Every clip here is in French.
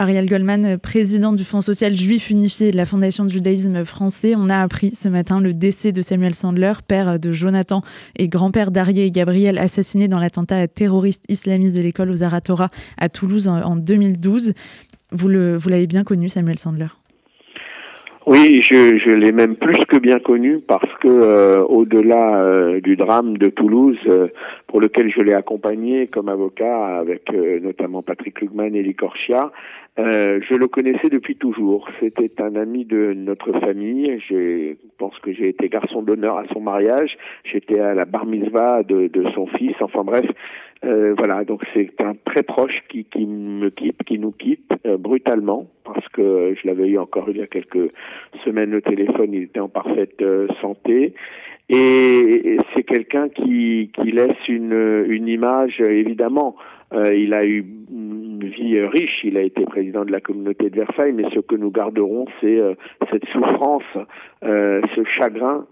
Ariel Goldman, président du Fonds social juif unifié de la Fondation du judaïsme français, on a appris ce matin le décès de Samuel Sandler, père de Jonathan et grand-père d'Arié et Gabriel, assassinés dans l'attentat terroriste islamiste de l'école aux Aratora à Toulouse en 2012. Vous l'avez bien connu, Samuel Sandler oui, je, je l'ai même plus que bien connu parce que euh, au-delà euh, du drame de Toulouse, euh, pour lequel je l'ai accompagné comme avocat avec notamment Patrick Lugman et Licorchia, je le connaissais depuis toujours. C'était un ami de notre famille. Je pense que j'ai été garçon d'honneur à son mariage. J'étais à la bar mitzvah de, de son fils. Enfin bref, euh, voilà, donc c'est un très proche qui, qui me quitte, qui nous quitte euh, brutalement, parce que je l'avais eu encore il y a quelques semaines au téléphone, il était en parfaite euh, santé. Et, c'est quelqu'un qui, qui laisse une, une image, évidemment, il a eu une vie riche, il a été président de la communauté de Versailles, mais ce que nous garderons, c'est cette souffrance, ce chagrin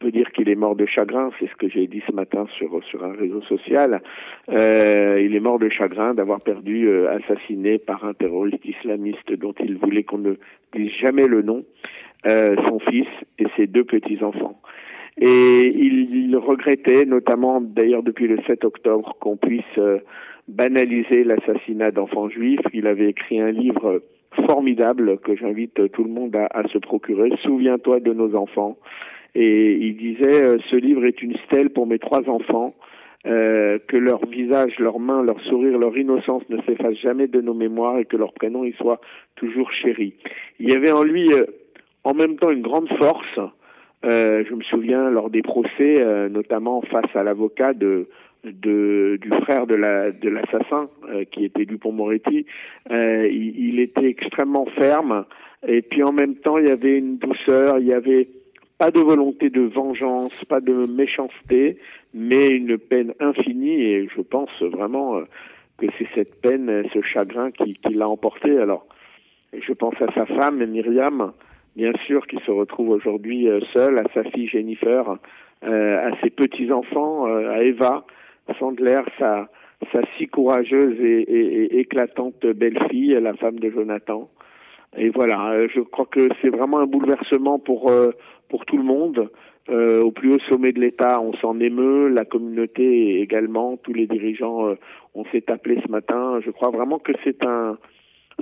peut dire qu'il est mort de chagrin, c'est ce que j'ai dit ce matin sur sur un réseau social. Euh, il est mort de chagrin d'avoir perdu, euh, assassiné par un terroriste islamiste dont il voulait qu'on ne dise jamais le nom, euh, son fils et ses deux petits enfants. Et il, regrettait, notamment d'ailleurs depuis le 7 octobre, qu'on puisse euh, banaliser l'assassinat d'enfants juifs. Il avait écrit un livre formidable que j'invite tout le monde à, à se procurer. Souviens-toi de nos enfants. Et il disait, euh, ce livre est une stèle pour mes trois enfants, euh, que leur visage, leurs mains, leur sourire, leur innocence ne s'effacent jamais de nos mémoires et que leur prénom y soit toujours chéri. Il y avait en lui euh, en même temps une grande force. Euh, je me souviens lors des procès, notamment face à l'avocat de, de, du frère de la de l'assassin qui était Dupont-Moretti, il, il, était extrêmement ferme et puis en même temps il y avait une douceur, il y avait pas de volonté de vengeance, pas de méchanceté, mais une peine infinie et je pense vraiment euh, que c'est cette peine, ce chagrin qui, qui l'a emporté. Alors, je pense à sa femme, Myriam, bien sûr, qui se retrouve aujourd'hui euh, seule, à sa fille Jennifer, euh, à ses petits-enfants, à Eva Sandler, sa, sa si courageuse et, et, et éclatante belle-fille, la femme de Jonathan. Et voilà, je crois que c'est vraiment un bouleversement pour pour tout le monde. Euh, au plus haut sommet de l'État, on s'en émeut, la communauté également, tous les dirigeants euh, on s'est appelé ce matin. Je crois vraiment que c'est un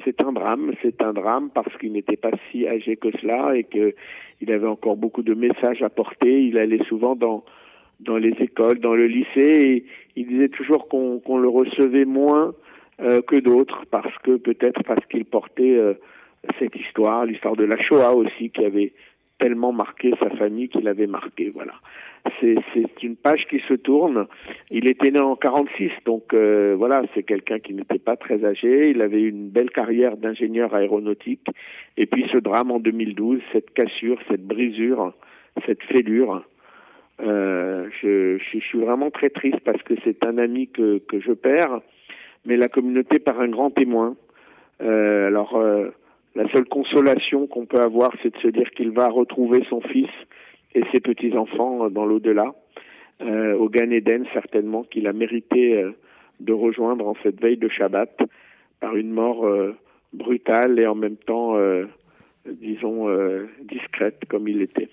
c'est un drame, c'est un drame parce qu'il n'était pas si âgé que cela et que il avait encore beaucoup de messages à porter. Il allait souvent dans dans les écoles, dans le lycée et il disait toujours qu'on qu'on le recevait moins euh, que d'autres parce que peut-être parce qu'il portait euh, cette histoire, l'histoire de la Shoah aussi qui avait tellement marqué sa famille qu'il avait marqué. Voilà. C'est une page qui se tourne. Il était né en 46, donc euh, voilà, c'est quelqu'un qui n'était pas très âgé. Il avait une belle carrière d'ingénieur aéronautique. Et puis ce drame en 2012, cette cassure, cette brisure, cette fêlure. Euh, je, suis vraiment très triste parce que c'est un ami que, que je perds, mais la communauté par un grand témoin. Euh, alors la seule consolation qu'on peut avoir, c'est de se dire qu'il va retrouver son fils et ses petits-enfants dans l'au-delà, euh, au Gan Eden certainement, qu'il a mérité euh, de rejoindre en cette veille de Shabbat par une mort euh, brutale et en même temps, disons, discrète comme il était.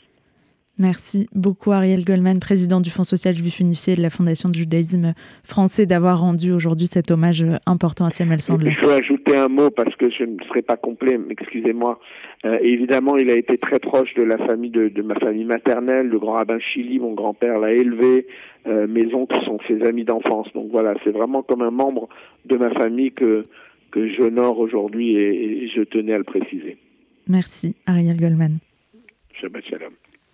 Merci beaucoup Ariel Goldman, président du Fonds social juif unifié de la Fondation du judaïsme français, d'avoir rendu aujourd'hui cet hommage euh, important à Samuel Sandler. Je veux ajouter un mot parce que je ne serai pas complet, excusez-moi. Euh, évidemment, il a été très proche de la famille de, de, ma famille maternelle, le grand rabbin Chili, mon grand-père l'a élevé, euh, mes oncles sont ses amis d'enfance. Donc voilà, c'est vraiment comme un membre de ma famille que, que j'honore aujourd'hui et, et je tenais à le préciser. Merci Ariel Goldman. Shabbat shalom.